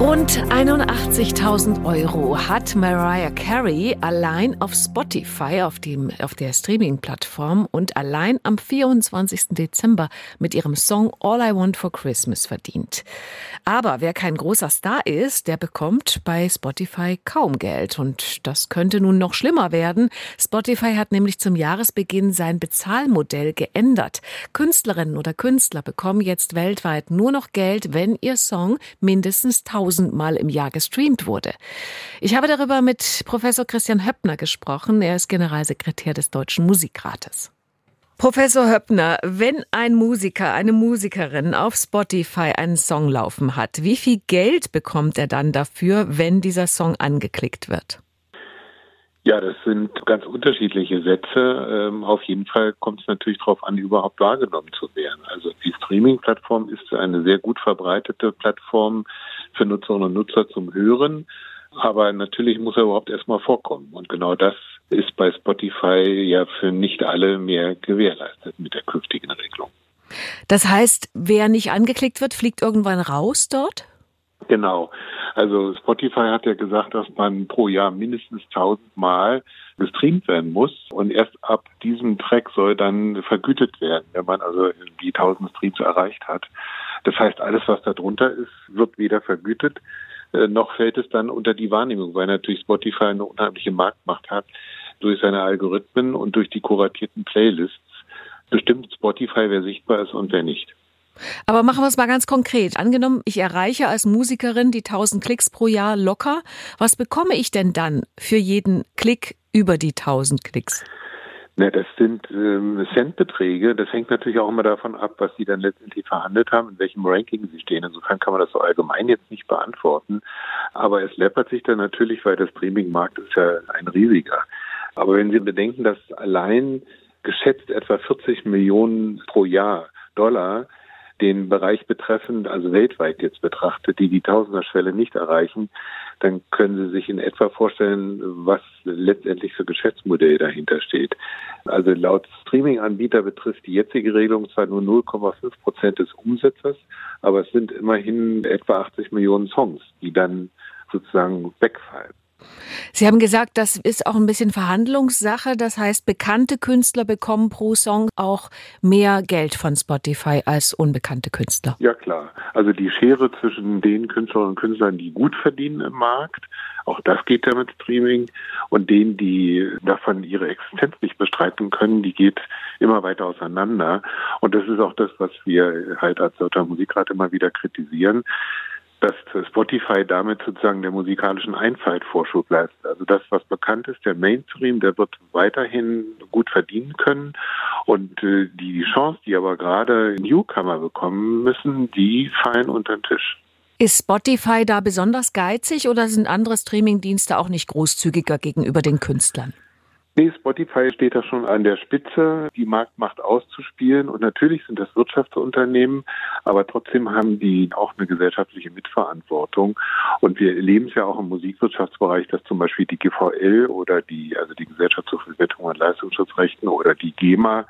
Rund 81.000 Euro hat Mariah Carey allein auf Spotify, auf, dem, auf der Streaming-Plattform und allein am 24. Dezember mit ihrem Song All I Want for Christmas verdient. Aber wer kein großer Star ist, der bekommt bei Spotify kaum Geld. Und das könnte nun noch schlimmer werden. Spotify hat nämlich zum Jahresbeginn sein Bezahlmodell geändert. Künstlerinnen oder Künstler bekommen jetzt weltweit nur noch Geld, wenn ihr Song mindestens 1000 tausendmal im Jahr gestreamt wurde. Ich habe darüber mit Professor Christian Höppner gesprochen. Er ist Generalsekretär des Deutschen Musikrates. Professor Höppner, wenn ein Musiker, eine Musikerin auf Spotify einen Song laufen hat, wie viel Geld bekommt er dann dafür, wenn dieser Song angeklickt wird? Ja, das sind ganz unterschiedliche Sätze. Ähm, auf jeden Fall kommt es natürlich darauf an, überhaupt wahrgenommen zu werden. Also die Streaming-Plattform ist eine sehr gut verbreitete Plattform für Nutzerinnen und Nutzer zum Hören. Aber natürlich muss er überhaupt erstmal vorkommen. Und genau das ist bei Spotify ja für nicht alle mehr gewährleistet mit der künftigen Regelung. Das heißt, wer nicht angeklickt wird, fliegt irgendwann raus dort? Genau. Also Spotify hat ja gesagt, dass man pro Jahr mindestens 1000 Mal gestreamt werden muss und erst ab diesem Track soll dann vergütet werden, wenn man also die 1000 Streams erreicht hat. Das heißt, alles, was da drunter ist, wird weder vergütet, äh, noch fällt es dann unter die Wahrnehmung, weil natürlich Spotify eine unheimliche Marktmacht hat durch seine Algorithmen und durch die kuratierten Playlists. Bestimmt Spotify, wer sichtbar ist und wer nicht. Aber machen wir es mal ganz konkret. Angenommen, ich erreiche als Musikerin die 1000 Klicks pro Jahr locker. Was bekomme ich denn dann für jeden Klick über die 1000 Klicks? Ne, das sind ähm, Centbeträge. Das hängt natürlich auch immer davon ab, was Sie dann letztendlich verhandelt haben, in welchem Ranking Sie stehen. Insofern kann man das so allgemein jetzt nicht beantworten. Aber es läppert sich dann natürlich, weil der Streaming-Markt ist ja ein riesiger. Aber wenn Sie bedenken, dass allein geschätzt etwa 40 Millionen pro Jahr Dollar den Bereich betreffend, also weltweit jetzt betrachtet, die die Tausenderschwelle nicht erreichen, dann können Sie sich in etwa vorstellen, was letztendlich für Geschäftsmodell dahinter steht. Also laut Streaming-Anbieter betrifft die jetzige Regelung zwar nur 0,5 Prozent des Umsatzes, aber es sind immerhin etwa 80 Millionen Songs, die dann sozusagen wegfallen. Sie haben gesagt, das ist auch ein bisschen Verhandlungssache. Das heißt, bekannte Künstler bekommen pro Song auch mehr Geld von Spotify als unbekannte Künstler. Ja, klar. Also die Schere zwischen den Künstlerinnen und Künstlern, die gut verdienen im Markt, auch das geht ja mit Streaming, und denen, die davon ihre Existenz nicht bestreiten können, die geht immer weiter auseinander. Und das ist auch das, was wir halt als Deutscher Musikrat immer wieder kritisieren dass Spotify damit sozusagen der musikalischen Einfalt Vorschub leistet. Also das, was bekannt ist, der Mainstream, der wird weiterhin gut verdienen können. Und äh, die Chance, die aber gerade Newcomer bekommen müssen, die fallen unter den Tisch. Ist Spotify da besonders geizig oder sind andere Streamingdienste auch nicht großzügiger gegenüber den Künstlern? Nee, Spotify steht da schon an der Spitze, die Marktmacht auszuspielen. Und natürlich sind das Wirtschaftsunternehmen, aber trotzdem haben die auch eine gesellschaftliche Mitverantwortung. Und wir erleben es ja auch im Musikwirtschaftsbereich, dass zum Beispiel die GVL oder die, also die Gesellschaft zur Verwertung und Leistungsschutzrechten oder die GEMA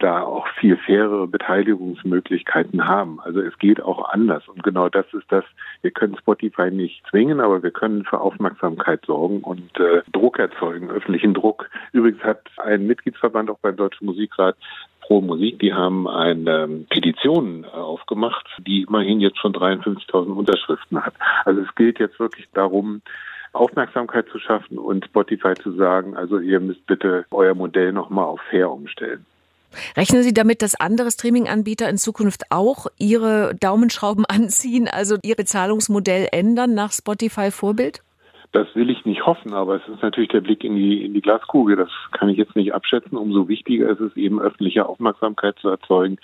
da auch viel fairere Beteiligungsmöglichkeiten haben. Also es geht auch anders. Und genau das ist das, wir können Spotify nicht zwingen, aber wir können für Aufmerksamkeit sorgen und äh, Druck erzeugen, öffentlichen Druck. Übrigens hat ein Mitgliedsverband auch beim Deutschen Musikrat Pro Musik, die haben eine Petition äh, aufgemacht, die immerhin jetzt schon 53.000 Unterschriften hat. Also es gilt jetzt wirklich darum, Aufmerksamkeit zu schaffen und Spotify zu sagen, also ihr müsst bitte euer Modell nochmal auf fair umstellen. Rechnen Sie damit, dass andere Streaming-Anbieter in Zukunft auch ihre Daumenschrauben anziehen, also ihr Bezahlungsmodell ändern nach Spotify-Vorbild? Das will ich nicht hoffen, aber es ist natürlich der Blick in die, in die Glaskugel. Das kann ich jetzt nicht abschätzen. Umso wichtiger ist es eben, öffentliche Aufmerksamkeit zu erzeugen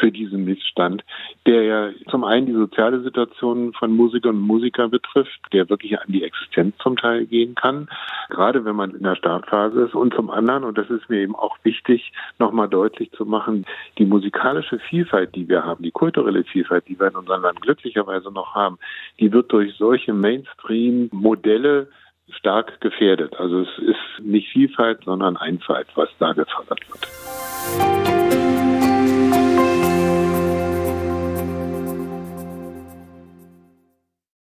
für diesen Missstand, der ja zum einen die soziale Situation von Musikern und Musikern betrifft, der wirklich an die Existenz zum Teil gehen kann, gerade wenn man in der Startphase ist. Und zum anderen, und das ist mir eben auch wichtig, nochmal deutlich zu machen, die musikalische Vielfalt, die wir haben, die kulturelle Vielfalt, die wir in unserem Land glücklicherweise noch haben, die wird durch solche Mainstream-Modelle Modelle stark gefährdet. Also es ist nicht Vielfalt, sondern Einfalt, was da gefördert wird.